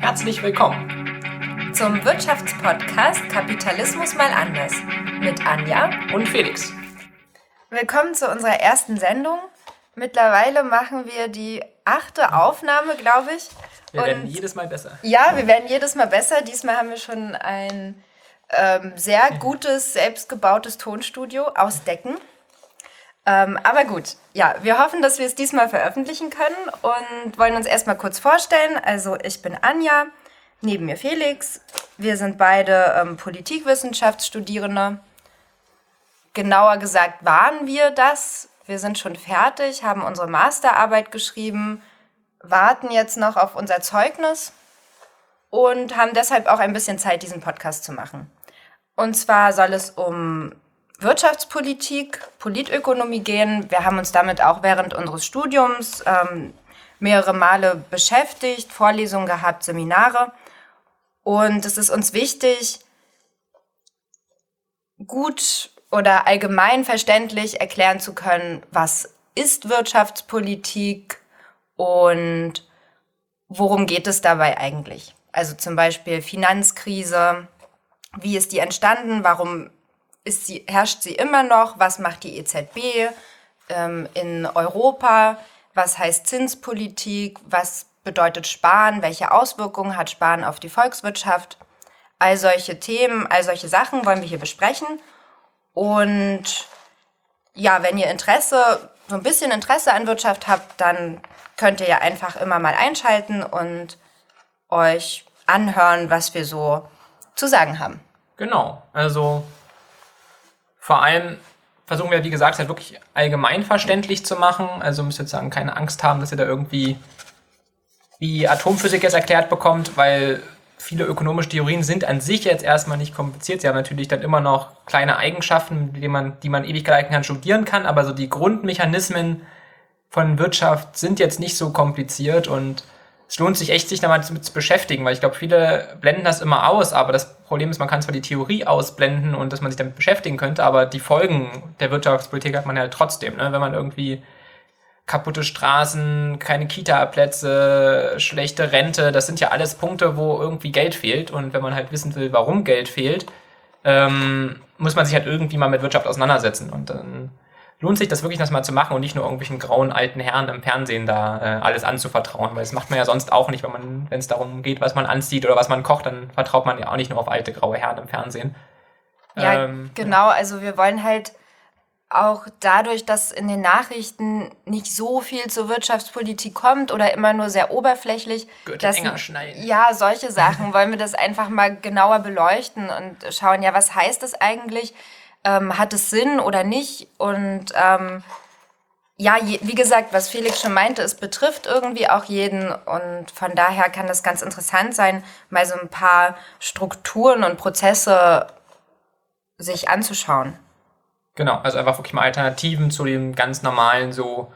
Herzlich willkommen zum Wirtschaftspodcast Kapitalismus mal anders mit Anja und Felix. Willkommen zu unserer ersten Sendung. Mittlerweile machen wir die achte Aufnahme, glaube ich. Wir und werden jedes Mal besser. Ja, wir werden jedes Mal besser. Diesmal haben wir schon ein ähm, sehr gutes, selbstgebautes Tonstudio aus Decken. Ähm, aber gut, ja, wir hoffen, dass wir es diesmal veröffentlichen können und wollen uns erstmal kurz vorstellen. Also ich bin Anja, neben mir Felix. Wir sind beide ähm, Politikwissenschaftsstudierende. Genauer gesagt waren wir das. Wir sind schon fertig, haben unsere Masterarbeit geschrieben, warten jetzt noch auf unser Zeugnis und haben deshalb auch ein bisschen Zeit, diesen Podcast zu machen. Und zwar soll es um Wirtschaftspolitik, Politökonomie gehen. Wir haben uns damit auch während unseres Studiums ähm, mehrere Male beschäftigt, Vorlesungen gehabt, Seminare. Und es ist uns wichtig, gut oder allgemein verständlich erklären zu können, was ist Wirtschaftspolitik und worum geht es dabei eigentlich. Also zum Beispiel Finanzkrise, wie ist die entstanden, warum ist sie, herrscht sie immer noch, was macht die EZB ähm, in Europa, was heißt Zinspolitik, was bedeutet Sparen, welche Auswirkungen hat Sparen auf die Volkswirtschaft. All solche Themen, all solche Sachen wollen wir hier besprechen. Und ja, wenn ihr Interesse, so ein bisschen Interesse an Wirtschaft habt, dann könnt ihr ja einfach immer mal einschalten und euch anhören, was wir so zu sagen haben. Genau, also vor allem versuchen wir, wie gesagt, halt wirklich allgemeinverständlich zu machen. Also müsst ihr sagen, keine Angst haben, dass ihr da irgendwie wie Atomphysik jetzt erklärt bekommt, weil viele ökonomische Theorien sind an sich jetzt erstmal nicht kompliziert. Sie haben natürlich dann immer noch kleine Eigenschaften, die man, die man ewig gleich kann, studieren kann, aber so die Grundmechanismen von Wirtschaft sind jetzt nicht so kompliziert und es lohnt sich echt, sich damit zu beschäftigen, weil ich glaube, viele blenden das immer aus, aber das Problem ist, man kann zwar die Theorie ausblenden und dass man sich damit beschäftigen könnte, aber die Folgen der Wirtschaftspolitik hat man ja trotzdem, ne? wenn man irgendwie kaputte Straßen, keine Kita-Plätze, schlechte Rente, das sind ja alles Punkte, wo irgendwie Geld fehlt. Und wenn man halt wissen will, warum Geld fehlt, ähm, muss man sich halt irgendwie mal mit Wirtschaft auseinandersetzen. Und dann lohnt sich das wirklich, das mal zu machen und nicht nur irgendwelchen grauen alten Herren im Fernsehen da äh, alles anzuvertrauen. Weil das macht man ja sonst auch nicht, wenn man, wenn es darum geht, was man anzieht oder was man kocht, dann vertraut man ja auch nicht nur auf alte graue Herren im Fernsehen. Ja, ähm, genau. Also wir wollen halt auch dadurch, dass in den Nachrichten nicht so viel zur Wirtschaftspolitik kommt oder immer nur sehr oberflächlich. dass, enger schneiden. Ja, solche Sachen wollen wir das einfach mal genauer beleuchten und schauen, ja, was heißt das eigentlich? Ähm, hat es Sinn oder nicht? Und ähm, ja, je, wie gesagt, was Felix schon meinte, es betrifft irgendwie auch jeden und von daher kann das ganz interessant sein, mal so ein paar Strukturen und Prozesse sich anzuschauen. Genau, also einfach wirklich mal Alternativen zu den ganz normalen, so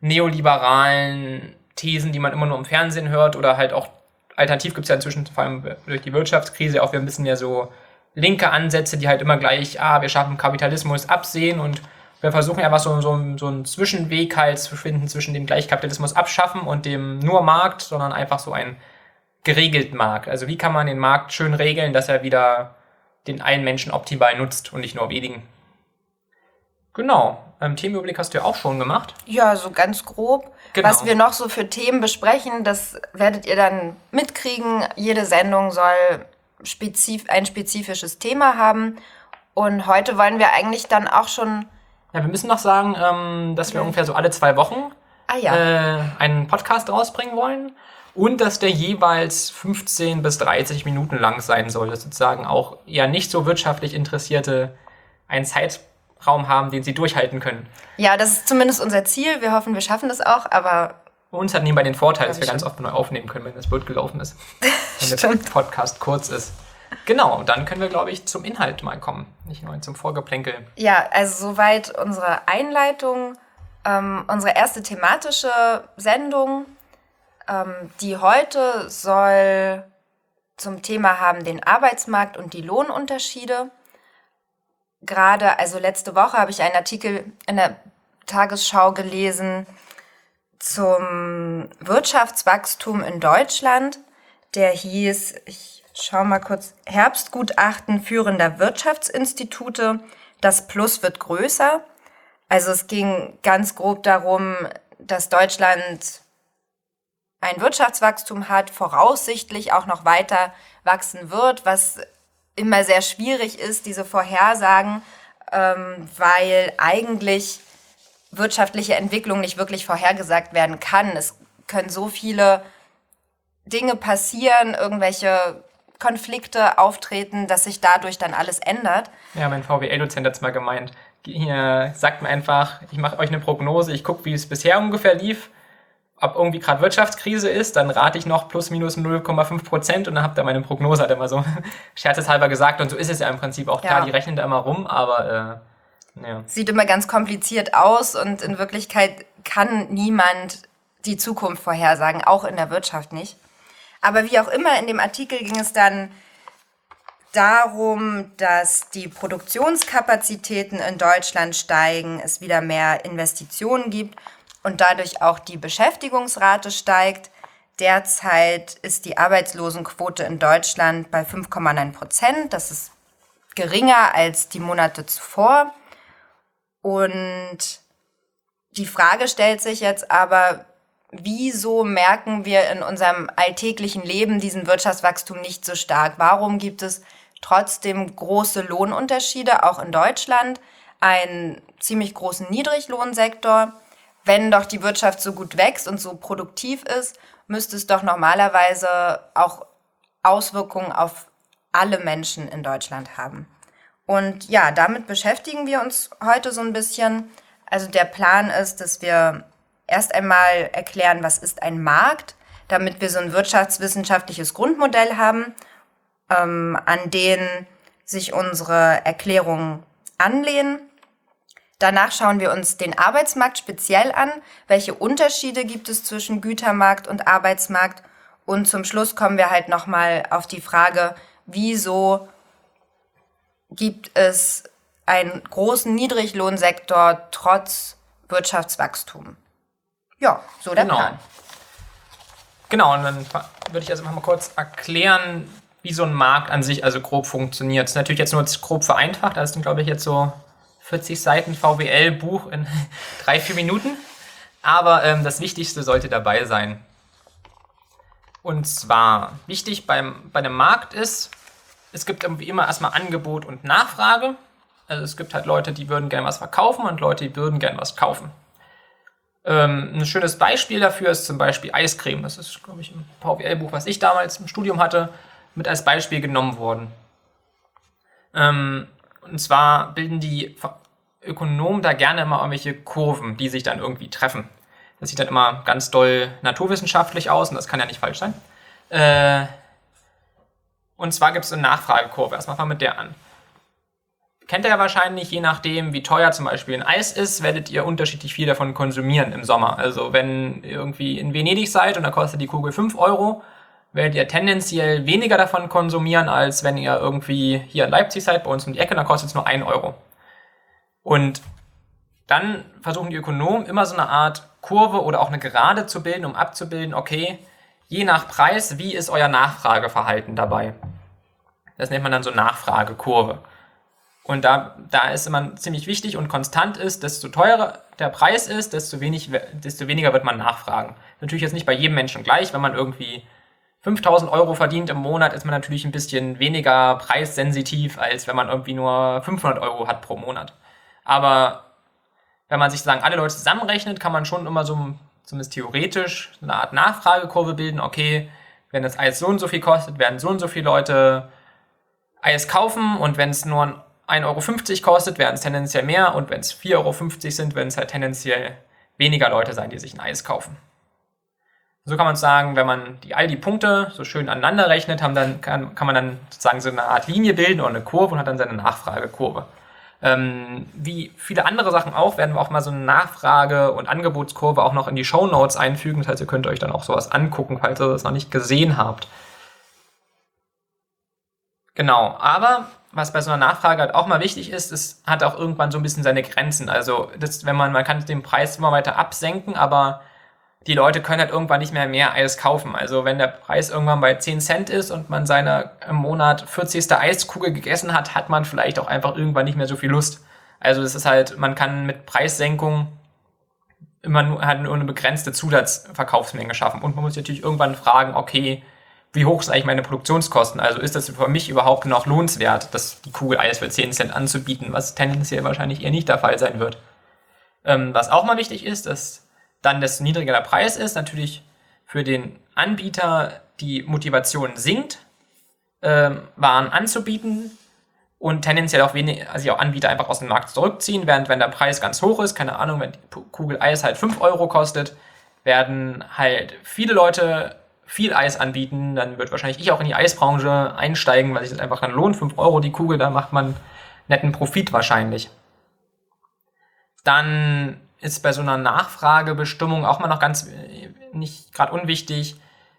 neoliberalen Thesen, die man immer nur im Fernsehen hört oder halt auch alternativ gibt es ja inzwischen vor allem durch die Wirtschaftskrise auch wieder ein bisschen mehr so linke Ansätze, die halt immer gleich, ah, wir schaffen Kapitalismus absehen und wir versuchen einfach so, so, so einen Zwischenweg halt zu finden zwischen dem Gleichkapitalismus abschaffen und dem nur Markt, sondern einfach so einen geregelten Markt. Also wie kann man den Markt schön regeln, dass er wieder den einen Menschen optimal nutzt und nicht nur wenigen. Genau. Ähm, Themenüberblick hast du ja auch schon gemacht. Ja, so ganz grob. Genau. Was wir noch so für Themen besprechen, das werdet ihr dann mitkriegen. Jede Sendung soll spezif ein spezifisches Thema haben. Und heute wollen wir eigentlich dann auch schon. Ja, wir müssen noch sagen, ähm, dass wir ungefähr so alle zwei Wochen ah, ja. äh, einen Podcast rausbringen wollen. Und dass der jeweils 15 bis 30 Minuten lang sein soll. Das sozusagen auch eher nicht so wirtschaftlich Interessierte ein Zeit Raum haben, den sie durchhalten können. Ja, das ist zumindest unser Ziel. Wir hoffen, wir schaffen das auch, aber. Uns hat nebenbei den Vorteil, dass wir ganz oft neu aufnehmen können, wenn das Bild gelaufen ist. wenn der Podcast kurz ist. Genau, dann können wir, glaube ich, zum Inhalt mal kommen, nicht nur zum Vorgeplänkel. Ja, also soweit unsere Einleitung. Ähm, unsere erste thematische Sendung, ähm, die heute soll zum Thema haben den Arbeitsmarkt und die Lohnunterschiede. gerade, also letzte Woche habe ich einen Artikel in der Tagesschau gelesen zum Wirtschaftswachstum in Deutschland. Der hieß, ich schaue mal kurz, Herbstgutachten führender Wirtschaftsinstitute. Das Plus wird größer. Also es ging ganz grob darum, dass Deutschland ein Wirtschaftswachstum hat, voraussichtlich auch noch weiter wachsen wird, was immer sehr schwierig ist, diese Vorhersagen, ähm, weil eigentlich wirtschaftliche Entwicklung nicht wirklich vorhergesagt werden kann. Es können so viele Dinge passieren, irgendwelche Konflikte auftreten, dass sich dadurch dann alles ändert. Ja, mein VWL-Dozent hat es mal gemeint. Hier sagt mir einfach, ich mache euch eine Prognose, ich gucke, wie es bisher ungefähr lief ob irgendwie gerade Wirtschaftskrise ist, dann rate ich noch plus minus 0,5 Prozent und dann habt ihr meine Prognose, hat er mal so scherzeshalber gesagt. Und so ist es ja im Prinzip auch. Klar, die rechnen da immer rum, aber äh, ja. Sieht immer ganz kompliziert aus und in Wirklichkeit kann niemand die Zukunft vorhersagen, auch in der Wirtschaft nicht. Aber wie auch immer, in dem Artikel ging es dann darum, dass die Produktionskapazitäten in Deutschland steigen, es wieder mehr Investitionen gibt und dadurch auch die Beschäftigungsrate steigt. Derzeit ist die Arbeitslosenquote in Deutschland bei 5,9 Prozent. Das ist geringer als die Monate zuvor. Und die Frage stellt sich jetzt aber, wieso merken wir in unserem alltäglichen Leben diesen Wirtschaftswachstum nicht so stark? Warum gibt es trotzdem große Lohnunterschiede, auch in Deutschland, einen ziemlich großen Niedriglohnsektor? wenn doch die Wirtschaft so gut wächst und so produktiv ist, müsste es doch normalerweise auch Auswirkungen auf alle Menschen in Deutschland haben. Und ja, damit beschäftigen wir uns heute so ein bisschen. Also der Plan ist, dass wir erst einmal erklären, was ist ein Markt, damit wir so ein wirtschaftswissenschaftliches Grundmodell haben, ähm, an den sich unsere Erklärungen anlehnen. Danach schauen wir uns den Arbeitsmarkt speziell an. Welche Unterschiede gibt es zwischen Gütermarkt und Arbeitsmarkt? Und zum Schluss kommen wir halt nochmal auf die Frage, wieso gibt es einen großen Niedriglohnsektor trotz Wirtschaftswachstum? Ja, so der genau. Plan. Genau, und dann würde ich also mal kurz erklären, wie so ein Markt an sich also grob funktioniert. Das ist natürlich jetzt nur grob vereinfacht, das sind glaube ich jetzt so 40 Seiten VWL-Buch in drei, vier Minuten. Aber ähm, das Wichtigste sollte dabei sein. Und zwar wichtig beim, bei einem Markt ist, es gibt irgendwie immer erstmal Angebot und Nachfrage. Also es gibt halt Leute, die würden gerne was verkaufen und Leute, die würden gerne was kaufen. Ähm, ein schönes Beispiel dafür ist zum Beispiel Eiscreme. Das ist, glaube ich, im VWL-Buch, was ich damals im Studium hatte, mit als Beispiel genommen worden. Ähm, und zwar bilden die Ökonomen da gerne immer irgendwelche Kurven, die sich dann irgendwie treffen. Das sieht dann immer ganz doll naturwissenschaftlich aus und das kann ja nicht falsch sein. Äh, und zwar gibt es eine Nachfragekurve. Erstmal fangen wir mit der an. Kennt ihr ja wahrscheinlich, je nachdem, wie teuer zum Beispiel ein Eis ist, werdet ihr unterschiedlich viel davon konsumieren im Sommer. Also wenn ihr irgendwie in Venedig seid und da kostet die Kugel 5 Euro, werdet ihr tendenziell weniger davon konsumieren, als wenn ihr irgendwie hier in Leipzig seid, bei uns um die Ecke, da kostet es nur 1 Euro. Und dann versuchen die Ökonomen immer so eine Art Kurve oder auch eine Gerade zu bilden, um abzubilden, okay, je nach Preis, wie ist euer Nachfrageverhalten dabei? Das nennt man dann so Nachfragekurve. Und da, da ist immer ziemlich wichtig und konstant ist, desto teurer der Preis ist, desto, wenig, desto weniger wird man nachfragen. Natürlich jetzt nicht bei jedem Menschen gleich, wenn man irgendwie 5000 Euro verdient im Monat, ist man natürlich ein bisschen weniger preissensitiv, als wenn man irgendwie nur 500 Euro hat pro Monat. Aber wenn man sich sagen, alle Leute zusammenrechnet, kann man schon immer so, zumindest theoretisch, eine Art Nachfragekurve bilden. Okay, wenn das Eis so und so viel kostet, werden so und so viele Leute Eis kaufen und wenn es nur 1,50 Euro kostet, werden es tendenziell mehr und wenn es 4,50 Euro sind, werden es halt tendenziell weniger Leute sein, die sich ein Eis kaufen. So kann man sagen, wenn man die, all die Punkte so schön aneinander rechnet, haben dann, kann, kann man dann sozusagen so eine Art Linie bilden oder eine Kurve und hat dann seine Nachfragekurve. Ähm, wie viele andere Sachen auch, werden wir auch mal so eine Nachfrage- und Angebotskurve auch noch in die Show Notes einfügen. Das heißt, ihr könnt euch dann auch sowas angucken, falls ihr das noch nicht gesehen habt. Genau, aber was bei so einer Nachfrage halt auch mal wichtig ist, es hat auch irgendwann so ein bisschen seine Grenzen. Also, das, wenn man, man kann den Preis immer weiter absenken, aber die Leute können halt irgendwann nicht mehr mehr Eis kaufen. Also, wenn der Preis irgendwann bei 10 Cent ist und man seine im Monat 40. Eiskugel gegessen hat, hat man vielleicht auch einfach irgendwann nicht mehr so viel Lust. Also, das ist halt, man kann mit Preissenkung immer nur, halt nur eine begrenzte Zusatzverkaufsmenge schaffen. Und man muss natürlich irgendwann fragen, okay, wie hoch sind eigentlich meine Produktionskosten? Also ist das für mich überhaupt noch lohnenswert, das, die Kugel Eis für 10 Cent anzubieten, was tendenziell wahrscheinlich eher nicht der Fall sein wird. Ähm, was auch mal wichtig ist, dass dann desto niedriger der Preis ist, natürlich für den Anbieter die Motivation sinkt, ähm, Waren anzubieten und tendenziell auch wenig, also auch Anbieter einfach aus dem Markt zurückziehen, während wenn der Preis ganz hoch ist, keine Ahnung, wenn die Kugel Eis halt 5 Euro kostet, werden halt viele Leute viel Eis anbieten, dann wird wahrscheinlich ich auch in die Eisbranche einsteigen, weil sich das einfach dann lohnt. 5 Euro die Kugel, da macht man netten Profit wahrscheinlich. Dann ist bei so einer Nachfragebestimmung auch mal noch ganz nicht gerade unwichtig,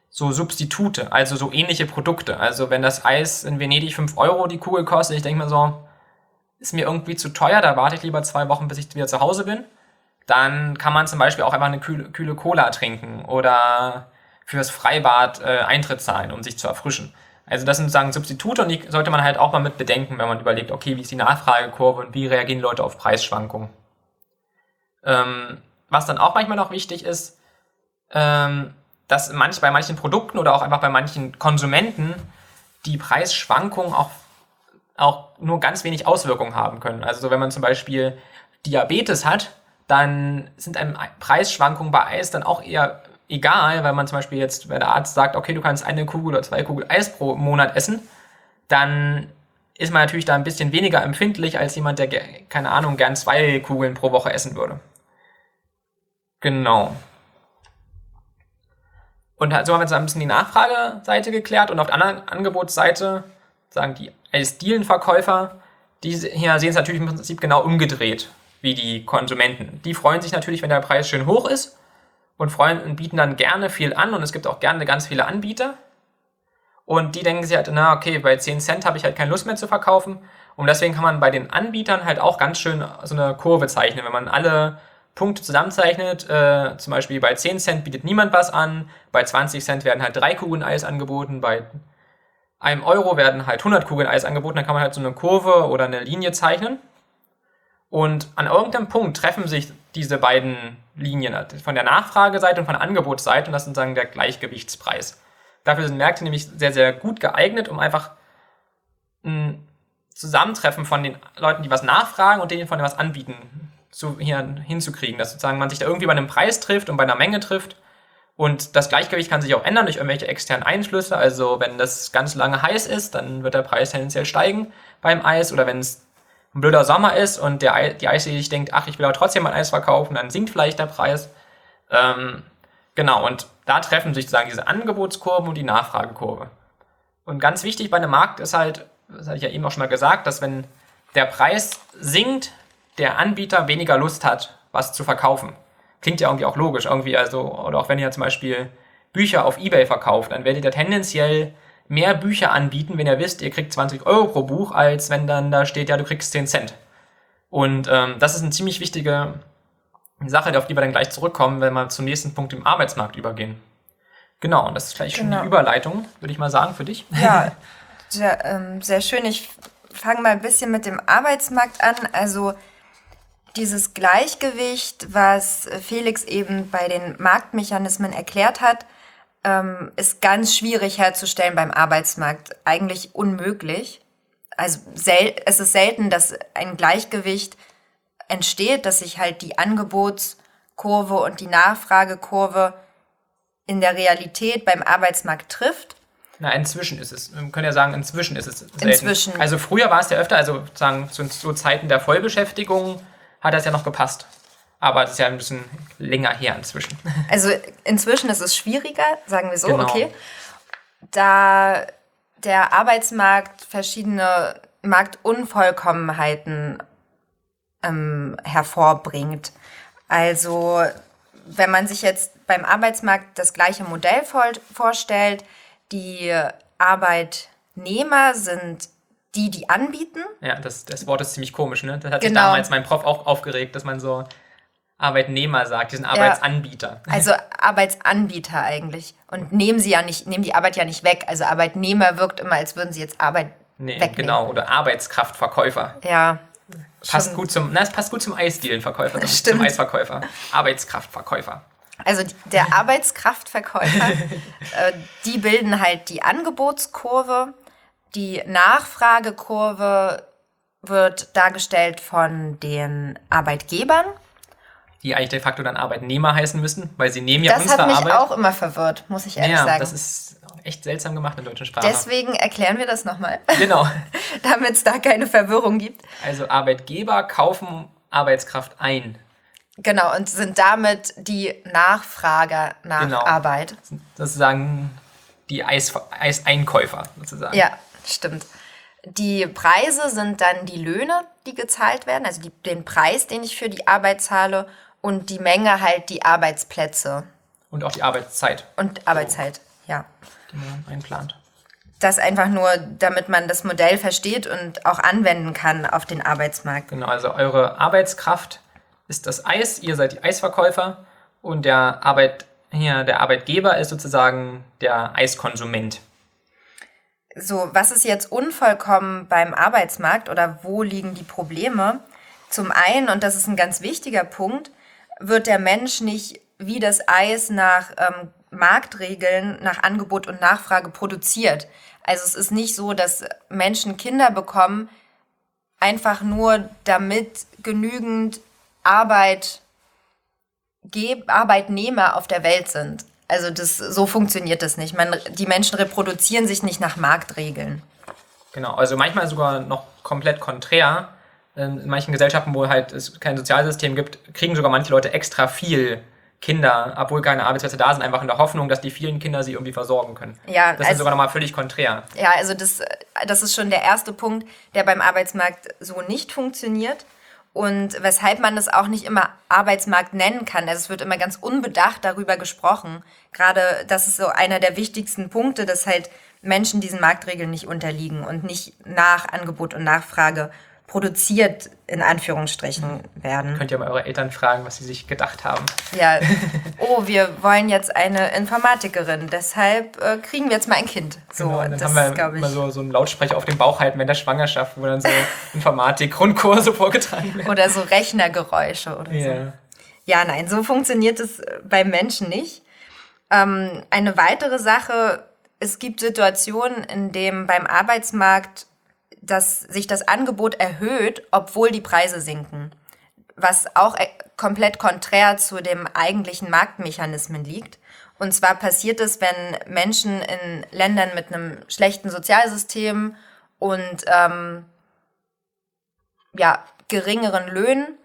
so Substitute, also so ähnliche Produkte. Also wenn das Eis in Venedig 5 Euro die Kugel kostet, ich denke mir so, ist mir irgendwie zu teuer, da warte ich lieber zwei Wochen, bis ich wieder zu Hause bin. Dann kann man zum Beispiel auch einfach eine kühle, kühle Cola trinken oder fürs Freibad äh, Eintritt zahlen, um sich zu erfrischen. Also das sind sozusagen Substitute und die sollte man halt auch mal mit bedenken, wenn man überlegt, okay, wie ist die Nachfragekurve und wie reagieren Leute auf Preisschwankungen. Ähm, was dann auch manchmal noch wichtig ist, ähm, dass manch, bei manchen Produkten oder auch einfach bei manchen Konsumenten die Preisschwankungen auch, auch nur ganz wenig Auswirkungen haben können. Also so, wenn man zum Beispiel Diabetes hat, dann sind einem Preisschwankungen bei Eis dann auch eher egal, weil man zum Beispiel jetzt, wenn der Arzt sagt, okay, du kannst eine Kugel oder zwei Kugel Eis pro Monat essen, dann ist man natürlich da ein bisschen weniger empfindlich als jemand, der, keine Ahnung, gern zwei Kugeln pro Woche essen würde. Genau. Und so haben wir jetzt ein bisschen die Nachfrageseite geklärt und auf der anderen Angebotsseite sagen die Eisdielenverkäufer, die hier sehen es natürlich im Prinzip genau umgedreht wie die Konsumenten. Die freuen sich natürlich, wenn der Preis schön hoch ist und freuen und bieten dann gerne viel an und es gibt auch gerne ganz viele Anbieter. Und die denken sich halt, na okay, bei 10 Cent habe ich halt keine Lust mehr zu verkaufen. Und deswegen kann man bei den Anbietern halt auch ganz schön so eine Kurve zeichnen. Wenn man alle Punkte zusammenzeichnet, äh, zum Beispiel bei 10 Cent bietet niemand was an, bei 20 Cent werden halt drei Kugeln Eis angeboten, bei einem Euro werden halt 100 Kugeln Eis angeboten, dann kann man halt so eine Kurve oder eine Linie zeichnen. Und an irgendeinem Punkt treffen sich diese beiden Linien von der Nachfrageseite und von der Angebotsseite und das ist sozusagen der Gleichgewichtspreis. Dafür sind Märkte nämlich sehr, sehr gut geeignet, um einfach ein Zusammentreffen von den Leuten, die was nachfragen und denen von denen was anbieten, zu, hier hinzukriegen. Dass sozusagen man sich da irgendwie bei einem Preis trifft und bei einer Menge trifft. Und das Gleichgewicht kann sich auch ändern durch irgendwelche externen Einflüsse. Also wenn das ganz lange heiß ist, dann wird der Preis tendenziell steigen beim Eis. Oder wenn es ein blöder Sommer ist und der, die Eisdiele sich denkt, ach, ich will aber trotzdem mein Eis verkaufen, dann sinkt vielleicht der Preis. Ähm, genau, und da treffen sich sozusagen diese Angebotskurven und die Nachfragekurve. Und ganz wichtig bei einem Markt ist halt, das hatte ich ja eben auch schon mal gesagt, dass wenn der Preis sinkt, der Anbieter weniger Lust hat, was zu verkaufen. Klingt ja irgendwie auch logisch, irgendwie, also, oder auch wenn ihr zum Beispiel Bücher auf Ebay verkauft, dann werdet ihr tendenziell mehr Bücher anbieten, wenn ihr wisst, ihr kriegt 20 Euro pro Buch, als wenn dann da steht, ja, du kriegst 10 Cent. Und ähm, das ist eine ziemlich wichtige Sache, auf die wir dann gleich zurückkommen, wenn wir zum nächsten Punkt im Arbeitsmarkt übergehen. Genau, und das ist gleich schon genau. die Überleitung, würde ich mal sagen, für dich. Ja, sehr, ähm, sehr schön. Ich fange mal ein bisschen mit dem Arbeitsmarkt an. Also dieses Gleichgewicht, was Felix eben bei den Marktmechanismen erklärt hat, ähm, ist ganz schwierig herzustellen beim Arbeitsmarkt, eigentlich unmöglich. Also es ist selten, dass ein Gleichgewicht entsteht, dass sich halt die Angebotskurve und die Nachfragekurve in der Realität beim Arbeitsmarkt trifft. Na, inzwischen ist es. Wir können ja sagen, inzwischen ist es selten. Inzwischen. Also früher war es ja öfter, also sagen zu, zu Zeiten der Vollbeschäftigung hat das ja noch gepasst. Aber es ist ja ein bisschen länger her inzwischen. Also inzwischen ist es schwieriger, sagen wir so, genau. okay. Da der Arbeitsmarkt verschiedene Marktunvollkommenheiten ähm, hervorbringt. Also wenn man sich jetzt beim Arbeitsmarkt das gleiche Modell vorstellt, die Arbeitnehmer sind die die anbieten. Ja, das, das Wort ist ziemlich komisch, ne? Das hat sich Genau. damals mein Prof auch aufgeregt, dass man so Arbeitnehmer sagt, die sind Arbeitsanbieter. Also Arbeitsanbieter eigentlich. Und nehmen sie ja nicht, nehmen die Arbeit ja nicht weg. Also Arbeitnehmer wirkt immer, als würden sie jetzt Arbeit Nee, wegnehmen. genau. Oder Arbeitskraftverkäufer. Ja. Passt gut zum, na, es passt gut zum Eisdielenverkäufer, zum, Stimmt. zum Eisverkäufer. Arbeitskraftverkäufer. Also der Arbeitskraftverkäufer, äh, die bilden halt die Angebotskurve. Die Nachfragekurve wird dargestellt von den Arbeitgebern. Die eigentlich de facto dann Arbeitnehmer heißen müssten, weil sie nehmen ja Das unsere hat mich Arbeit. auch immer verwirrt, muss ich ehrlich ja, sagen. das ist echt seltsam gemacht in der deutschen Sprache. Deswegen erklären wir das nochmal, Genau. damit es da keine Verwirrung gibt. Also Arbeitgeber kaufen Arbeitskraft ein. Genau, und sind damit die Nachfrager nach Genau. Arbeit. Sozusagen die Eis, Eiseinkäufer sozusagen. Ja, stimmt. Die Preise sind dann die Löhne, die gezahlt werden, also die, den Preis, den ich für die Arbeit zahle und die Menge halt die Arbeitsplätze Und auch die Arbeitszeit, und Arbeitszeit. Ja. Die man einplant. Das einfach nur, damit man das Modell versteht und auch anwenden kann auf den Arbeitsmarkt. Genau, also eure Arbeitskraft ist das Eis, ihr seid die Eisverkäufer und der Arbeit hier, der Arbeitgeber ist sozusagen der Eiskonsument. So, was ist jetzt unvollkommen beim Arbeitsmarkt oder wo liegen die Probleme? Zum einen, und das ist ein ganz wichtiger Punkt, wird der Mensch nicht wie das Eis nach ähm, Marktregeln, nach Angebot und Nachfrage produziert. Also es ist nicht so, dass Menschen Kinder bekommen, einfach nur damit genügend Arbeit, Arbeitnehmer auf der Welt sind. Also das, so funktioniert das nicht. Man, die Menschen reproduzieren sich nicht nach Marktregeln. Genau, also manchmal sogar noch komplett konträr. In manchen Gesellschaften, wo halt es kein Sozialsystem gibt, kriegen sogar manche Leute extra viel Kinder, obwohl keine Arbeitsplätze da sind, einfach in der Hoffnung, dass die vielen Kinder sie irgendwie versorgen können. Ja, das ist also- sogar nochmal völlig konträr. Ja, also das, das ist schon der erste Punkt, der beim Arbeitsmarkt so nicht funktioniert. Und weshalb man das auch nicht immer Arbeitsmarkt nennen kann. Also es wird immer ganz unbedacht darüber gesprochen. Gerade das ist so einer der wichtigsten Punkte, dass halt Menschen diesen Marktregeln nicht unterliegen und nicht nach Angebot und Nachfrage produziert, in Anführungsstrichen, werden. Könnt ihr mal eure Eltern fragen, was sie sich gedacht haben. Ja, oh, wir wollen jetzt eine Informatikerin, deshalb äh, kriegen wir jetzt mal ein Kind. So, Genau, und dann das haben wir ich. immer so, so einen Lautsprecher auf dem Bauch halten während der Schwangerschaft, wo dann so Informatik-Grundkurse vorgetragen werden. Oder so Rechnergeräusche oder so. Ja. Ja, nein, so funktioniert es äh, beim Menschen nicht. Ähm, eine weitere Sache, es gibt Situationen, in denen beim Arbeitsmarkt dass sich das Angebot erhöht, obwohl die Preise sinken. Was auch äh, komplett konträr zu dem eigentlichen Marktmechanismen liegt. Und zwar passiert es, wenn Menschen in Ländern mit einem schlechten Sozialsystem und ähm, ja, geringeren Löhnen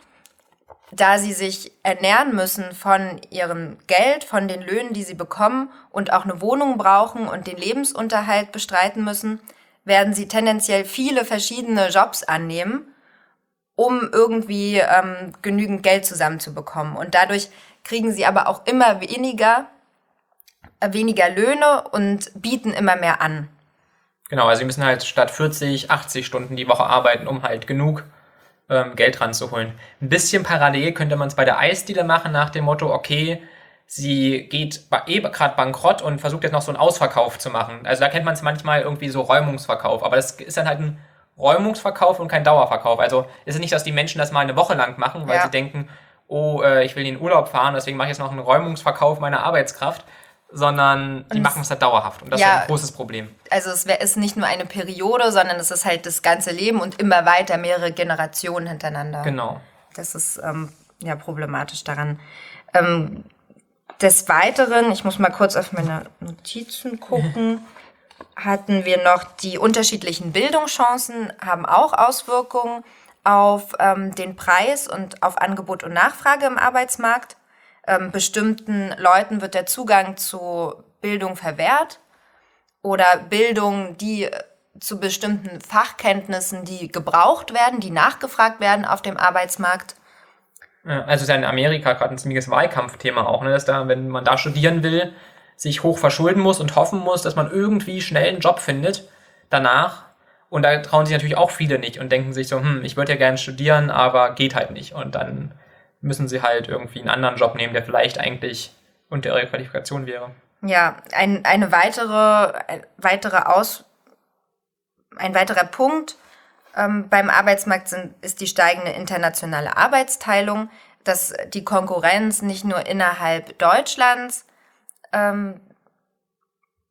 da sie sich ernähren müssen von ihrem Geld, von den Löhnen, die sie bekommen und auch eine Wohnung brauchen und den Lebensunterhalt bestreiten müssen, werden sie tendenziell viele verschiedene Jobs annehmen, um irgendwie ähm, genügend Geld zusammenzubekommen. Und dadurch kriegen sie aber auch immer weniger, äh, weniger Löhne und bieten immer mehr an. Genau, also sie müssen halt statt 40, 80 Stunden die Woche arbeiten, um halt genug ähm, Geld ranzuholen. Ein bisschen parallel könnte man es bei der Eisdiele machen, nach dem Motto, okay, sie geht eh gerade bankrott und versucht jetzt noch so einen Ausverkauf zu machen. Also da kennt man es manchmal irgendwie so Räumungsverkauf, aber das ist dann halt ein Räumungsverkauf und kein Dauerverkauf. Also ist es nicht, dass die Menschen das mal eine Woche lang machen, weil Ja. sie denken, oh, äh, ich will in den Urlaub fahren, deswegen mache ich jetzt noch einen Räumungsverkauf meiner Arbeitskraft, sondern die Und machen es halt dauerhaft und das Ja. ist ein großes Problem. Also es wär, ist nicht nur eine Periode, sondern es ist halt das ganze Leben und immer weiter mehrere Generationen hintereinander. Genau. Das ist ähm, ja problematisch daran. Ähm, des Weiteren, ich muss mal kurz auf meine Notizen gucken, hatten wir noch die unterschiedlichen Bildungschancen, haben auch Auswirkungen auf ähm, den Preis und auf Angebot und Nachfrage im Arbeitsmarkt. Ähm, bestimmten Leuten wird der Zugang zu Bildung verwehrt oder Bildung, die äh, zu bestimmten Fachkenntnissen, die gebraucht werden, die nachgefragt werden auf dem Arbeitsmarkt. Also ist ja in Amerika gerade ein ziemliches Wahlkampfthema auch, ne? dass da, wenn man da studieren will, sich hoch verschulden muss und hoffen muss, dass man irgendwie schnell einen Job findet danach. Und da trauen sich natürlich auch viele nicht und denken sich so, hm, ich würde ja gerne studieren, aber geht halt nicht. Und dann müssen sie halt irgendwie einen anderen Job nehmen, der vielleicht eigentlich unter ihrer Qualifikation wäre. Ja, ein, eine weitere, ein, weitere Aus, ein weiterer Punkt ähm, beim Arbeitsmarkt sind, ist die steigende internationale Arbeitsteilung, dass die Konkurrenz nicht nur innerhalb Deutschlands ähm,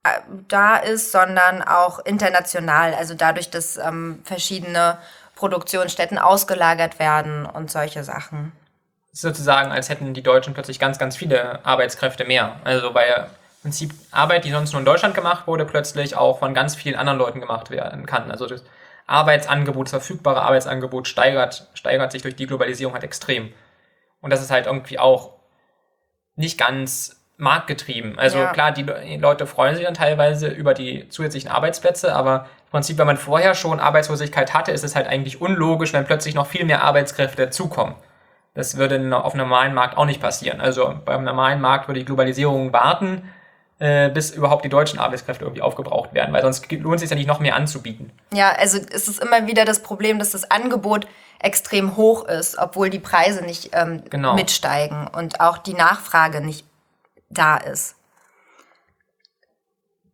äh, da ist, sondern auch international. Also dadurch, dass ähm, verschiedene Produktionsstätten ausgelagert werden und solche Sachen. Sozusagen, als hätten die Deutschen plötzlich ganz, ganz viele Arbeitskräfte mehr. Also weil im Prinzip Arbeit, die sonst nur in Deutschland gemacht wurde, plötzlich auch von ganz vielen anderen Leuten gemacht werden kann. Also das Arbeitsangebot, das verfügbare Arbeitsangebot steigert, steigert sich durch die Globalisierung halt extrem. Und das ist halt irgendwie auch nicht ganz marktgetrieben. Also ja. klar, die Leute freuen sich dann teilweise über die zusätzlichen Arbeitsplätze, aber im Prinzip, wenn man vorher schon Arbeitslosigkeit hatte, ist es halt eigentlich unlogisch, wenn plötzlich noch viel mehr Arbeitskräfte dazukommen. Das würde auf einem normalen Markt auch nicht passieren. Also beim normalen Markt würde die Globalisierung warten, äh, bis überhaupt die deutschen Arbeitskräfte irgendwie aufgebraucht werden, weil sonst lohnt es sich ja nicht noch mehr anzubieten. Ja, also es ist immer wieder das Problem, dass das Angebot extrem hoch ist, obwohl die Preise nicht ähm, genau. mitsteigen und auch die Nachfrage nicht da ist.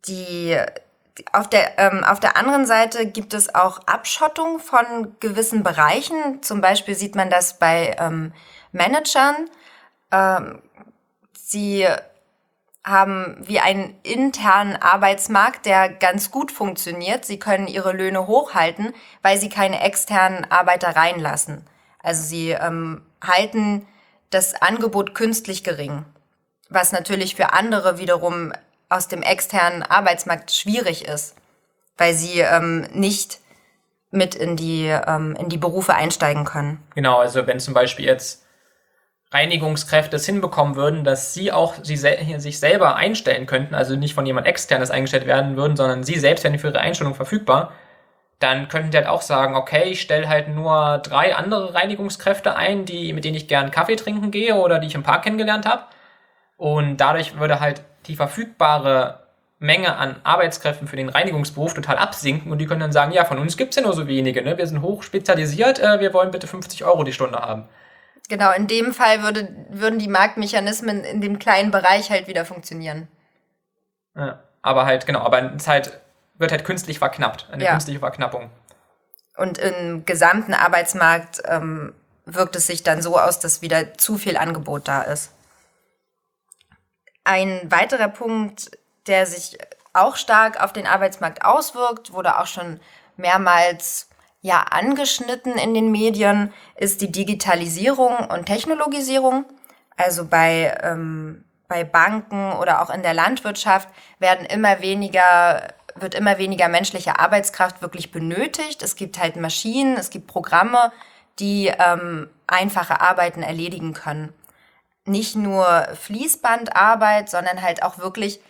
Die, auf, der, ähm, auf der anderen Seite gibt es auch Abschottung von gewissen Bereichen. Zum Beispiel sieht man das bei ähm, Managern. Ähm, sie haben wie einen internen Arbeitsmarkt, der ganz gut funktioniert. Sie können ihre Löhne hochhalten, weil sie keine externen Arbeiter reinlassen. Also sie ähm, halten das Angebot künstlich gering was natürlich für andere wiederum aus dem externen Arbeitsmarkt schwierig ist, weil sie ähm, nicht mit in die, ähm, in die Berufe einsteigen können. Genau, also wenn zum Beispiel jetzt Reinigungskräfte es hinbekommen würden, dass sie auch sie sel sich selber einstellen könnten, also nicht von jemand externes eingestellt werden würden, sondern sie selbst wären für ihre Einstellung verfügbar, dann könnten die halt auch sagen, okay, ich stelle halt nur drei andere Reinigungskräfte ein, die, mit denen ich gern Kaffee trinken gehe oder die ich im Park kennengelernt habe. Und dadurch würde halt die verfügbare Menge an Arbeitskräften für den Reinigungsberuf total absinken und die können dann sagen, ja, von uns gibt es ja nur so wenige, ne? wir sind hoch spezialisiert, äh, wir wollen bitte 50 Euro die Stunde haben. Genau, in dem Fall würde, würden die Marktmechanismen in dem kleinen Bereich halt wieder funktionieren. Ja, aber halt, genau, aber es halt, wird halt künstlich verknappt, eine ja. künstliche Verknappung. Und im gesamten Arbeitsmarkt ähm, wirkt es sich dann so aus, dass wieder zu viel Angebot da ist. Ein weiterer Punkt, der sich auch stark auf den Arbeitsmarkt auswirkt, wurde auch schon mehrmals ja angeschnitten in den Medien, ist die Digitalisierung und Technologisierung. Also bei, ähm, bei Banken oder auch in der Landwirtschaft werden immer weniger wird immer weniger menschliche Arbeitskraft wirklich benötigt. Es gibt halt Maschinen, es gibt Programme, die ähm, einfache Arbeiten erledigen können nicht nur Fließbandarbeit, sondern halt auch wirklich,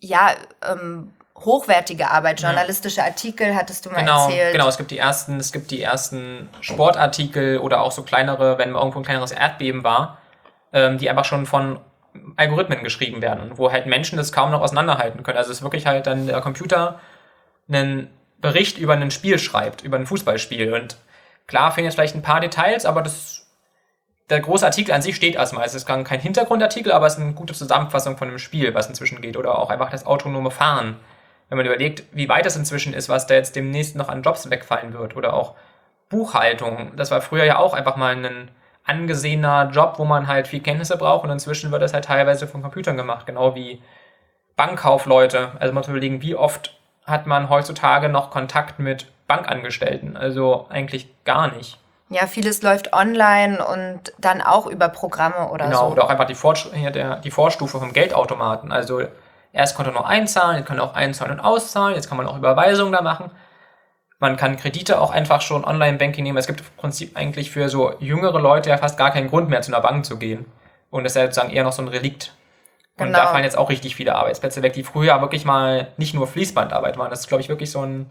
ja, ähm, hochwertige Arbeit, journalistische Artikel, hattest du mal genau, erzählt. Genau, es gibt die ersten, es gibt die ersten Sportartikel oder auch so kleinere, wenn irgendwo ein kleineres Erdbeben war, ähm, die einfach schon von Algorithmen geschrieben werden, wo halt Menschen das kaum noch auseinanderhalten können. Also es ist wirklich halt dann der Computer einen Bericht über ein Spiel schreibt, über ein Fußballspiel. Und klar fehlen jetzt vielleicht ein paar Details, aber das der große Artikel an sich steht erstmal. Es ist kein Hintergrundartikel, aber es ist eine gute Zusammenfassung von dem Spiel, was inzwischen geht. Oder auch einfach das autonome Fahren. Wenn man überlegt, wie weit es inzwischen ist, was da jetzt demnächst noch an Jobs wegfallen wird. Oder auch Buchhaltung. Das war früher ja auch einfach mal ein angesehener Job, wo man halt viel Kenntnisse braucht. Und inzwischen wird das halt teilweise von Computern gemacht. Genau wie Bankkaufleute. Also man muss überlegen, wie oft hat man heutzutage noch Kontakt mit Bankangestellten? Also eigentlich gar nicht. Ja, vieles läuft online und dann auch über Programme oder genau, so. Genau, oder auch einfach die, Vor die Vorstufe vom Geldautomaten. Also erst konnte man nur einzahlen, jetzt kann man auch einzahlen und auszahlen, jetzt kann man auch Überweisungen da machen. Man kann Kredite auch einfach schon Online-Banking nehmen. Es gibt im Prinzip eigentlich für so jüngere Leute ja fast gar keinen Grund mehr, zu einer Bank zu gehen. Und das ist ja sozusagen eher noch so ein Relikt. Und genau. da fallen jetzt auch richtig viele Arbeitsplätze weg, die früher wirklich mal nicht nur Fließbandarbeit waren. Das ist, glaube ich, wirklich so ein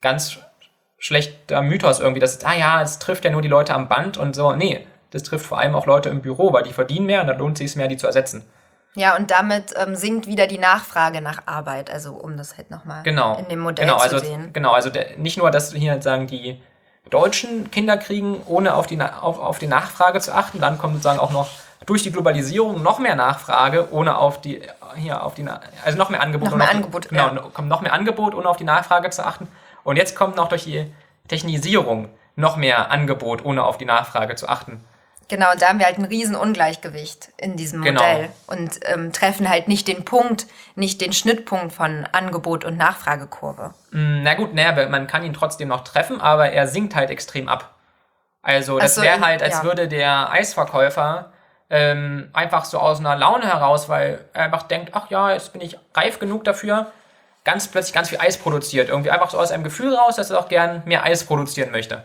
ganz schlechter Mythos irgendwie, dass, ah ja, es trifft ja nur die Leute am Band und so. Nee, das trifft vor allem auch Leute im Büro, weil die verdienen mehr und dann lohnt sich es mehr, die zu ersetzen. Ja, und damit ähm, sinkt wieder die Nachfrage nach Arbeit, also um das halt nochmal genau. in dem Modell genau, zu also, sehen. Genau, also der, nicht nur, dass hier sagen, die Deutschen Kinder kriegen, ohne auf die, auf, auf die Nachfrage zu achten, dann kommt sozusagen auch noch durch die Globalisierung noch mehr Nachfrage, ohne auf die, hier auf die, also noch mehr Angebot. Noch mehr die, Angebot, Genau, ja. kommt noch mehr Angebot, ohne auf die Nachfrage zu achten. Und jetzt kommt noch durch die Technisierung noch mehr Angebot, ohne auf die Nachfrage zu achten. Genau, und da haben wir halt ein riesen Ungleichgewicht in diesem Genau. Modell und ähm, treffen halt nicht den Punkt, nicht den Schnittpunkt von Angebot und Nachfragekurve. Mm, Na gut, naja, man kann ihn trotzdem noch treffen, aber er sinkt halt extrem ab. Also das so, wäre halt, als ja. würde der Eisverkäufer ähm, einfach so aus einer Laune heraus, weil er einfach denkt, ach ja, jetzt bin ich reif genug dafür, ganz plötzlich ganz viel Eis produziert. Irgendwie einfach so aus einem Gefühl raus, dass er auch gern mehr Eis produzieren möchte.